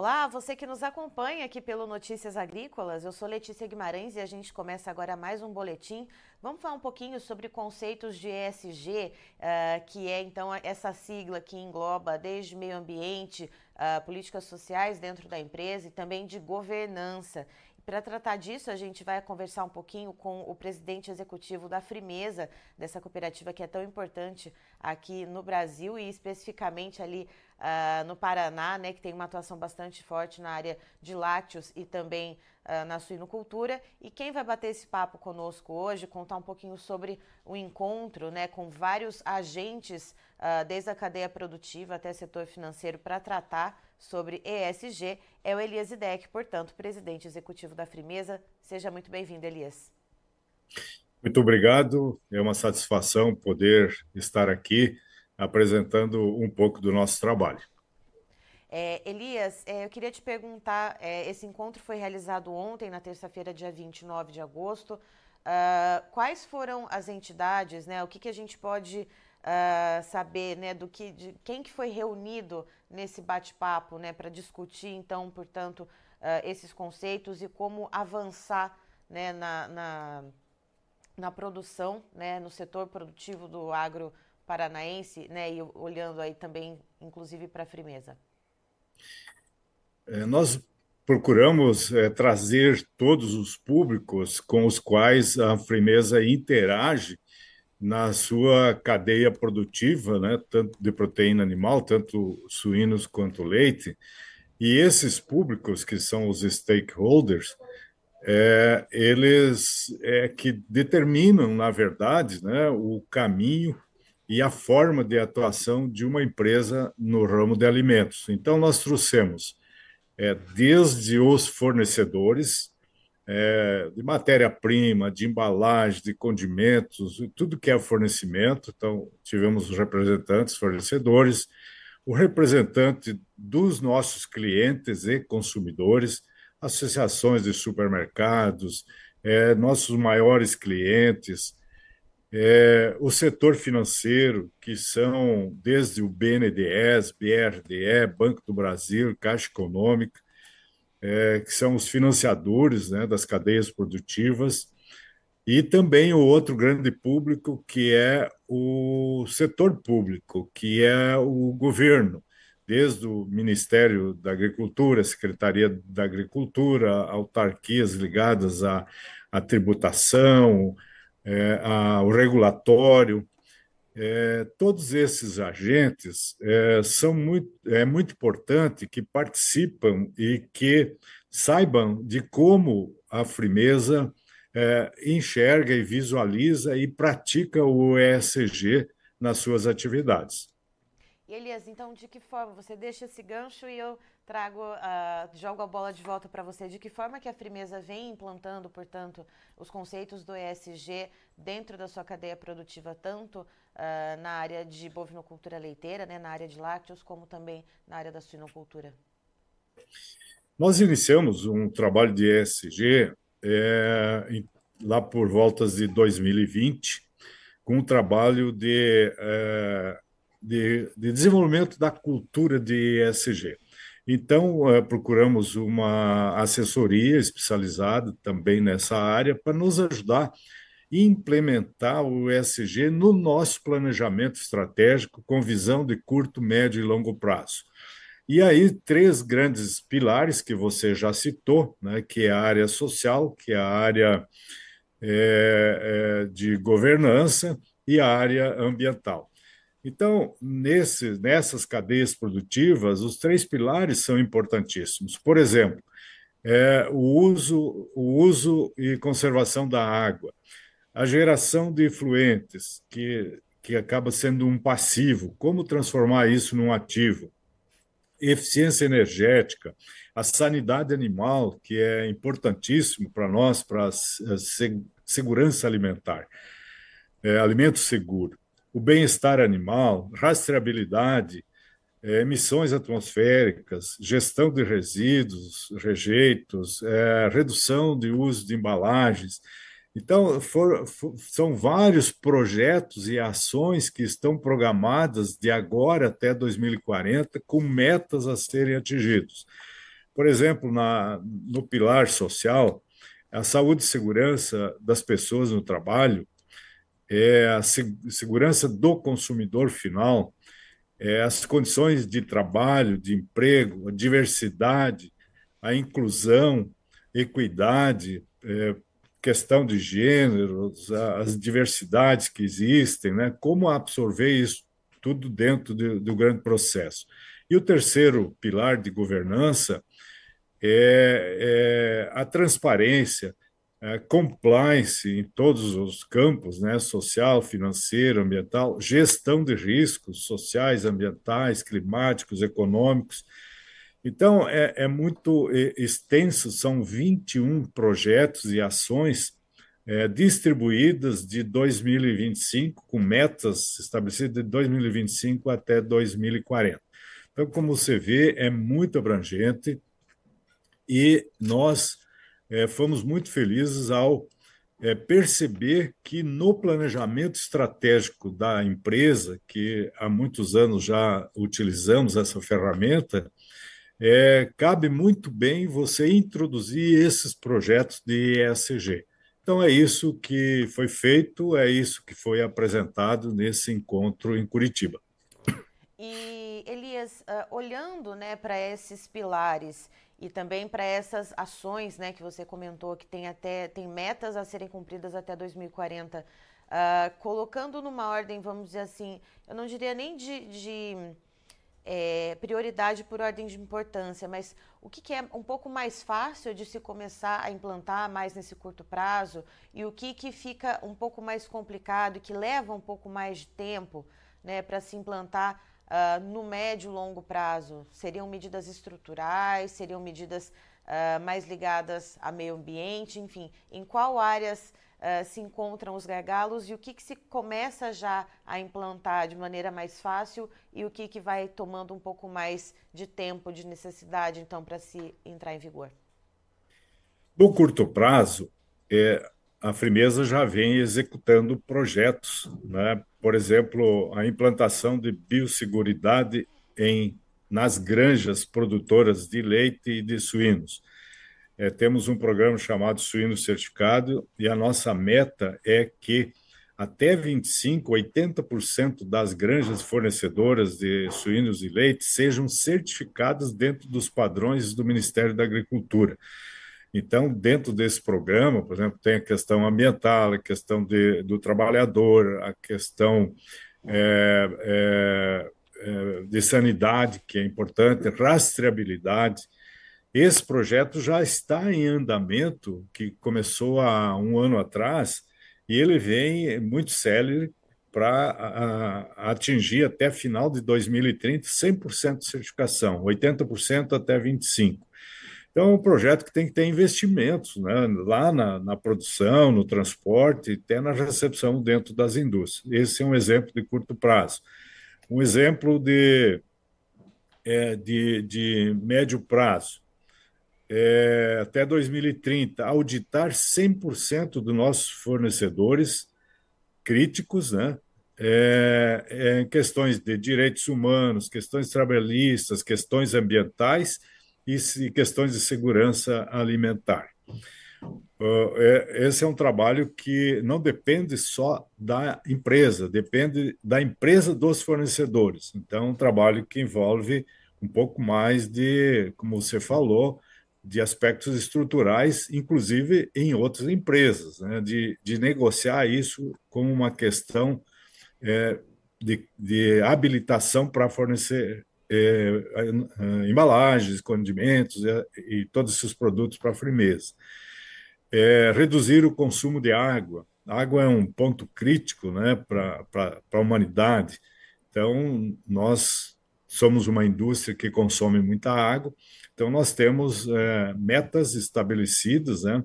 Olá, você que nos acompanha aqui pelo Notícias Agrícolas. Eu sou Letícia Guimarães e a gente começa agora mais um boletim. Vamos falar um pouquinho sobre conceitos de ESG, uh, eh, que é então essa sigla que engloba desde meio ambiente, uh, políticas sociais dentro da empresa e também de governança. Para tratar disso, a gente vai conversar um pouquinho com o presidente executivo da Frimeza, dessa cooperativa que é tão importante aqui no Brasil e especificamente ali uh, no Paraná, né, que tem uma atuação bastante forte na área de lácteos e também uh, na suinocultura. E quem vai bater esse papo conosco hoje, contar um pouquinho sobre o encontro né, com vários agentes, uh, desde a cadeia produtiva até setor financeiro, para tratar sobre ESG, é o Elias Idec, portanto, presidente executivo da Frimeza. Seja muito bem-vindo, Elias. Muito obrigado. É uma satisfação poder estar aqui apresentando um pouco do nosso trabalho. É, Elias, é, eu queria te perguntar: é, esse encontro foi realizado ontem, na terça-feira, dia 29 de agosto. Uh, quais foram as entidades, né? O que, que a gente pode uh, saber, né? Do que, de quem que foi reunido nesse bate-papo, né? Para discutir, então, portanto, uh, esses conceitos e como avançar, né? Na, na, na produção, né? No setor produtivo do agro paranaense, né, e olhando aí também, inclusive, para a Frimeza? É, nós procuramos é, trazer todos os públicos com os quais a Frimeza interage na sua cadeia produtiva, né, tanto de proteína animal, tanto suínos quanto leite, e esses públicos, que são os stakeholders, é, eles é que determinam, na verdade, né, o caminho e a forma de atuação de uma empresa no ramo de alimentos. Então, nós trouxemos é, desde os fornecedores é, de matéria-prima, de embalagem, de condimentos, tudo que é fornecimento. Então, tivemos os representantes fornecedores, o representante dos nossos clientes e consumidores, associações de supermercados, é, nossos maiores clientes, é, o setor financeiro, que são desde o BNDES, BRDE, Banco do Brasil, Caixa Econômica, é, que são os financiadores né, das cadeias produtivas, e também o outro grande público, que é o setor público, que é o governo, desde o Ministério da Agricultura, Secretaria da Agricultura, autarquias ligadas à, à tributação, é, a, o regulatório, é, todos esses agentes é, são muito, é muito importante que participam e que saibam de como a Frimeza é, enxerga e visualiza e pratica o ESG nas suas atividades. Elias, então de que forma você deixa esse gancho e eu trago, uh, jogo a bola de volta para você. De que forma que a Frimeza vem implantando, portanto, os conceitos do ESG dentro da sua cadeia produtiva, tanto uh, na área de bovinocultura leiteira, né, na área de lácteos, como também na área da suinocultura? Nós iniciamos um trabalho de ESG é, em, lá por voltas de 2020, com um trabalho de, é, de, de desenvolvimento da cultura de ESG. Então, uh, procuramos uma assessoria especializada também nessa área para nos ajudar a implementar o ESG no nosso planejamento estratégico com visão de curto, médio e longo prazo. E aí, três grandes pilares que você já citou, né, que é a área social, que é a área é, é, de governança e a área ambiental. Então, nesse, nessas cadeias produtivas, os três pilares são importantíssimos. Por exemplo, é, o, uso, o uso e conservação da água, a geração de efluentes, que, que acaba sendo um passivo, como transformar isso num ativo, eficiência energética, a sanidade animal, que é importantíssimo para nós, para a segurança alimentar, é, alimento seguro o bem-estar animal, rastreabilidade, é, emissões atmosféricas, gestão de resíduos, rejeitos, é, redução de uso de embalagens. Então, for, for, são vários projetos e ações que estão programadas de agora até 2040, com metas a serem atingidas. Por exemplo, na, no pilar social, a saúde e segurança das pessoas no trabalho, é a segurança do consumidor final, é as condições de trabalho, de emprego, a diversidade, a inclusão, equidade, é, questão de gêneros, as diversidades que existem, né? como absorver isso tudo dentro de, do grande processo. E o terceiro pilar de governança é, é a transparência, a compliance em todos os campos, né? social, financeiro, ambiental, gestão de riscos sociais, ambientais, climáticos, econômicos. Então, é, é muito extenso, são 21 projetos e ações é, distribuídas de 2025, com metas estabelecidas de 2025 até 2040. Então, como você vê, é muito abrangente e nós é, fomos muito felizes ao é, perceber que no planejamento estratégico da empresa, que há muitos anos já utilizamos essa ferramenta, é, cabe muito bem você introduzir esses projetos de ESG. Então, é isso que foi feito, é isso que foi apresentado nesse encontro em Curitiba. E, Elias, uh, olhando né, para esses pilares e também para essas ações né, que você comentou, que tem até tem metas a serem cumpridas até 2040, uh, ah, colocando numa ordem, vamos dizer assim, eu não diria nem de, de é, prioridade por ordem de importância, mas o que, que, é um pouco mais fácil de se começar a implantar mais nesse curto prazo e o que, que fica um pouco mais complicado e que leva um pouco mais de tempo né, para se implantar uh, no médio e longo prazo? Seriam medidas estruturais, seriam medidas uh, mais ligadas a meio ambiente, enfim, em qual áreas uh, se encontram os gargalos e o que, que se começa já a implantar de maneira mais fácil e o que, que vai tomando um pouco mais de tempo, de necessidade, então, para se entrar em vigor? No curto prazo, é, a Frimeza já vem executando projetos, né? Por exemplo, a implantação de biosseguridade em, nas granjas produtoras de leite e de suínos é, temos um programa chamado Suíno Certificado e a nossa meta é que até 25, 80% das granjas fornecedoras de suínos e leite sejam certificadas dentro dos padrões do Ministério da Agricultura. Então, dentro desse programa, por exemplo, tem a questão ambiental, a questão de, do trabalhador, a questão é, é, é de sanidade, que é importante, rastreabilidade. Esse projeto já está em andamento, que começou há um ano atrás, e ele vem muito célere para atingir até final de 2030 100% de certificação, 80% até 25%. Então, é um projeto que tem que ter investimentos né, lá na, na produção, no transporte, até na recepção dentro das indústrias. Esse é um exemplo de curto prazo. Um exemplo de, é, de, de médio prazo é, até 2030, auditar 100% dos nossos fornecedores críticos, né? É, é, questões de direitos humanos, questões trabalhistas, questões ambientais e, questões de segurança alimentar. É, esse é um trabalho que não depende só da empresa, depende da empresa dos fornecedores. Então, é um trabalho que envolve um pouco mais de, como você falou, de aspectos estruturais, inclusive em outras empresas, né? de, de negociar isso como uma questão é, de, de habilitação para fornecer é, embalagens, condimentos é, e todos esses produtos para a firmeza. É, reduzir o consumo de água. A água é um ponto crítico né, para a humanidade. Então, nós somos uma indústria que consome muita água então, nós temos é, metas estabelecidas, né?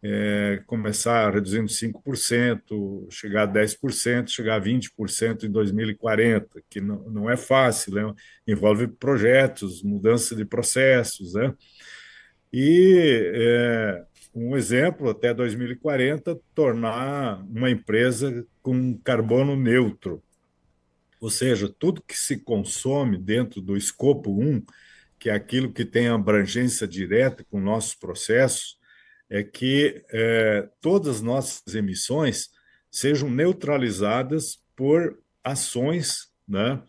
É, começar reduzindo 5%, chegar a 10%, chegar a 20% em 2040, que não, não é fácil, né? envolve projetos, mudança de processos. Né? E é, um exemplo, até 2040, tornar uma empresa com carbono neutro. Ou seja, tudo que se consome dentro do escopo 1 que é aquilo que tem abrangência direta com nossos processos, é que é, todas as nossas emissões sejam neutralizadas por ações né,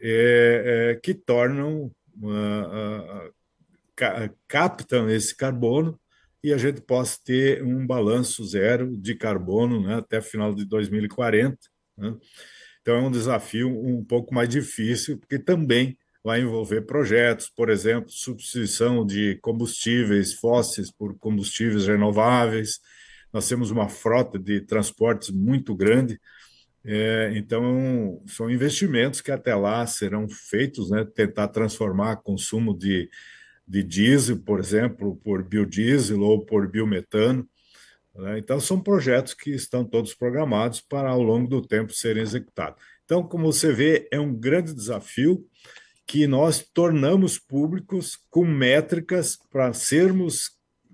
é, é, que tornam, uh, uh, captam esse carbono e a gente possa ter um balanço zero de carbono né, até final de 2040. Né? Então, é um desafio um pouco mais difícil, porque também vai envolver projetos, por exemplo, substituição de combustíveis fósseis por combustíveis renováveis. Nós temos uma frota de transportes muito grande, é, então são investimentos que até lá serão feitos, né? Tentar transformar consumo de, de diesel, por exemplo, por biodiesel ou por biometano. Né? Então são projetos que estão todos programados para ao longo do tempo serem executados. Então, como você vê, é um grande desafio que nós tornamos públicos com métricas para sermos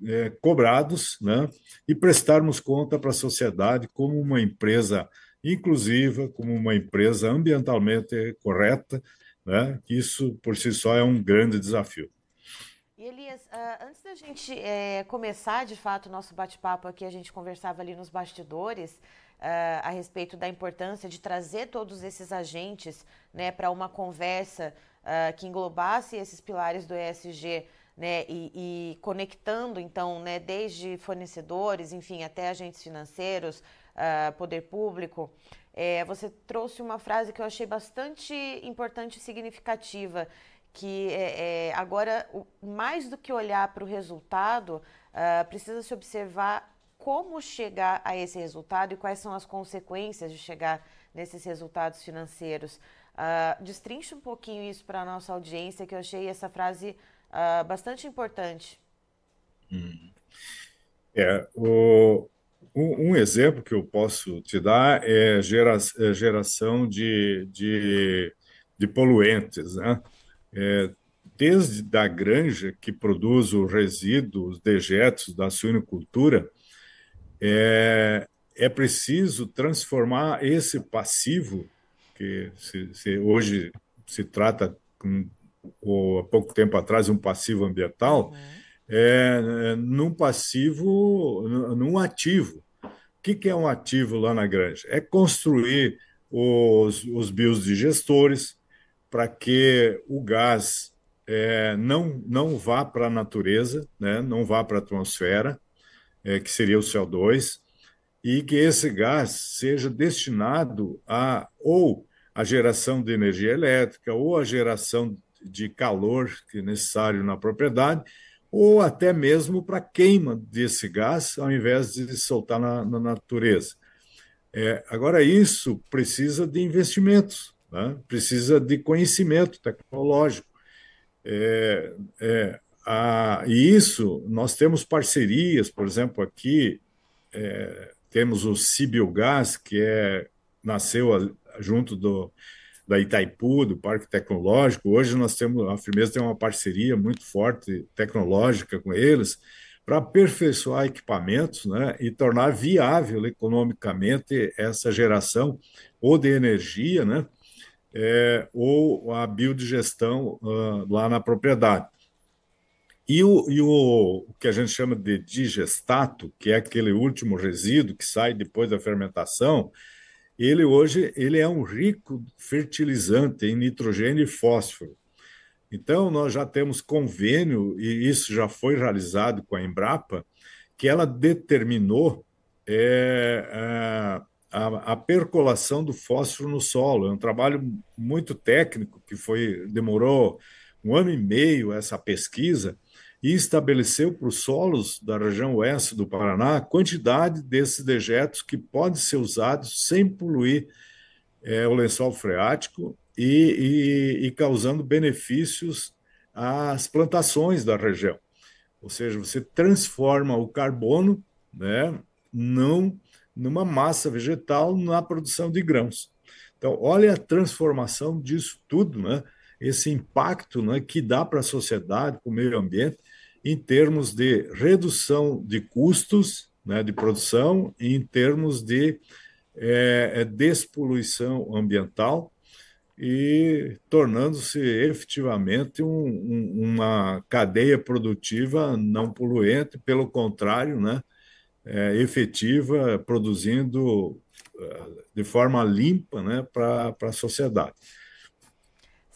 é, cobrados né, e prestarmos conta para a sociedade como uma empresa inclusiva, como uma empresa ambientalmente correta. Né, isso, por si só, é um grande desafio. E Elias, uh, antes da gente é, começar de fato o nosso bate-papo aqui, a gente conversava ali nos bastidores uh, a respeito da importância de trazer todos esses agentes né, para uma conversa uh, que englobasse esses pilares do ESG, né, e, e, conectando, então, né, desde fornecedores, enfim, até agentes financeiros, uh, poder público, é, você trouxe uma frase que eu achei bastante importante e significativa, que é, é agora, mais do que olhar para o resultado, uh, precisa se observar como chegar a esse resultado e quais são as consequências de chegar nesses resultados financeiros. Uh, destrinche um pouquinho isso para a nossa audiência, que eu achei essa frase uh, bastante importante. Hum. É, o, um, um, exemplo que eu posso te dar é, gera, é geração de, de, de, poluentes. Né? É, desde a granja que produz os resíduos, dejetos da suinocultura, é, é preciso transformar esse passivo que se, se hoje se trata, com, há pouco tempo atrás, um passivo ambiental, uhum. é, num passivo, num ativo. O que, que é um ativo lá na granja? É construir os, os biodigestores para que o gás é, não, não vá para a natureza, né, não vá para a atmosfera, é, que seria o CO2, e que esse gás seja destinado a ou a geração de energia elétrica ou a geração de calor que é necessário na propriedade, ou até mesmo para queima desse gás, ao invés de soltar na, na natureza. É, agora, isso precisa de investimentos, né? precisa de conhecimento tecnológico. É, é, a, e isso, nós temos parcerias, por exemplo, aqui é, temos o Cibiogás, que é, nasceu junto do, da Itaipu, do Parque Tecnológico. Hoje nós temos, a Firmeza tem uma parceria muito forte tecnológica com eles para aperfeiçoar equipamentos né, e tornar viável economicamente essa geração ou de energia, né, é, ou a biodigestão uh, lá na propriedade. E, o, e o, o, que a gente chama de digestato, que é aquele último resíduo que sai depois da fermentação, ele hoje ele é um rico fertilizante em nitrogênio e fósforo. Então, nós já temos convênio, e isso já foi realizado com a Embrapa, que ela determinou é, a, a, a, percolação do fósforo no solo. É um trabalho muito técnico, que foi demorou um ano e meio essa pesquisa, e estabeleceu para os solos da região oeste do Paraná a quantidade desses dejetos que podem ser usados sem poluir é, o lençol freático e, e, e causando benefícios às plantações da região. Ou seja, você transforma o carbono né, num, numa massa vegetal na produção de grãos. Então, olha a transformação disso tudo, né? Esse impacto né, que dá para a sociedade, para o meio ambiente, em termos de redução de custos né, de produção em termos de é, despoluição ambiental e tornando-se efetivamente um, um, uma cadeia produtiva não poluente, pelo contrário, né, é, efetiva, produzindo de forma limpa né, para a sociedade.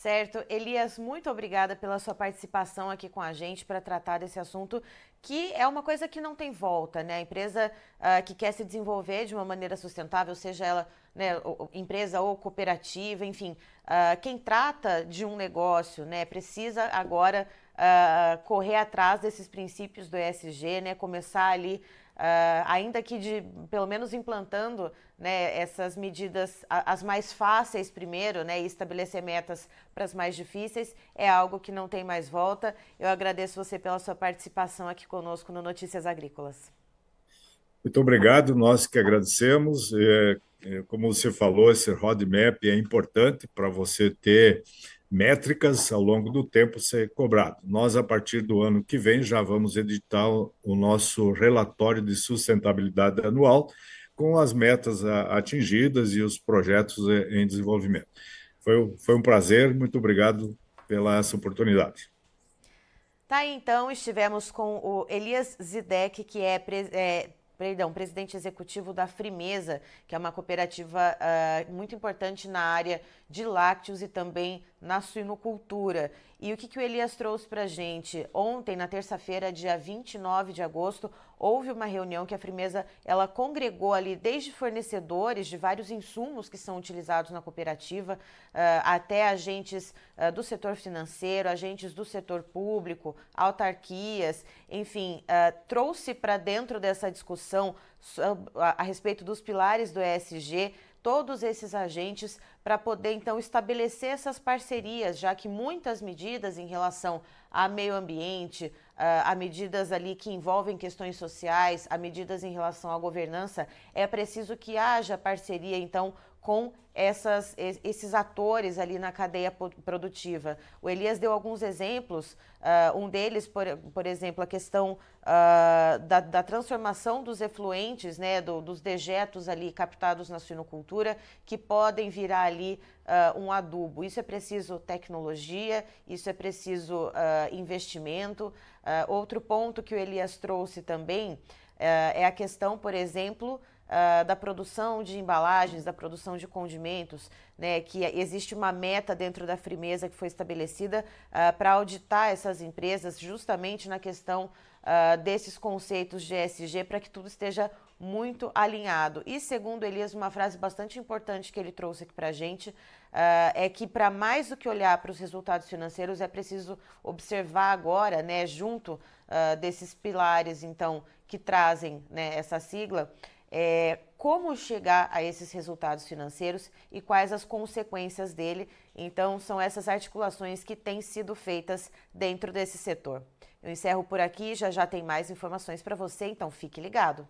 Certo. Elias, muito obrigada pela sua participação aqui com a gente para tratar desse assunto, que é uma coisa que não tem volta, né? A empresa uh, que quer se desenvolver de uma maneira sustentável, seja ela né, empresa ou cooperativa, enfim, uh, quem trata de um negócio, né, precisa agora uh, correr atrás desses princípios do ESG, né, começar ali Uh, ainda que de pelo menos implantando né, essas medidas as mais fáceis primeiro, né, e estabelecer metas para as mais difíceis, é algo que não tem mais volta. Eu agradeço você pela sua participação aqui conosco no Notícias Agrícolas. Muito obrigado, nós que agradecemos. É, é, como você falou, esse roadmap é importante para você ter métricas ao longo do tempo ser cobrado. Nós, a partir do ano que vem, já vamos editar o nosso relatório de sustentabilidade anual com as metas atingidas e os projetos em desenvolvimento. Foi, foi um prazer, muito obrigado pela essa oportunidade. Tá então, estivemos com o Elias Zidek, que é, é perdão, presidente executivo da Frimeza, que é uma cooperativa uh, muito importante na área de lácteos e também na suinocultura. E o que, que o Elias trouxe para a gente? Ontem, na terça-feira, dia 29 de agosto, houve uma reunião que a Frimeza ela congregou ali desde fornecedores de vários insumos que são utilizados na cooperativa, uh, até agentes uh, do setor financeiro, agentes do setor público, autarquias, enfim, uh, trouxe para dentro dessa discussão a respeito dos pilares do ESG todos esses agentes para poder então estabelecer essas parcerias, já que muitas medidas em relação a meio ambiente, a medidas ali que envolvem questões sociais, a medidas em relação à governança, é preciso que haja parceria então com essas, esses atores ali na cadeia produtiva. O Elias deu alguns exemplos, uh, um deles, por, por exemplo, a questão uh, da, da, transformação dos efluentes, né, do, dos dejetos ali captados na suinocultura, que podem virar ali uh, um adubo. Isso é preciso tecnologia, isso é preciso investimento. outro ponto que o Elias trouxe também é a questão, por exemplo, uh, da produção de embalagens, da produção de condimentos, né, que existe uma meta dentro da Frimeza que foi estabelecida uh, para auditar essas empresas justamente na questão uh, desses conceitos de ESG para que tudo esteja muito alinhado. E segundo Elias, uma frase bastante importante que ele trouxe aqui para a gente uh, é que para mais do que olhar para os resultados financeiros é preciso observar agora, né, junto uh, desses pilares, então, que trazem né, essa sigla, é, como chegar a esses resultados financeiros e quais as consequências dele. Então, são essas articulações que têm sido feitas dentro desse setor. Eu encerro por aqui, já já tem mais informações para você, então fique ligado.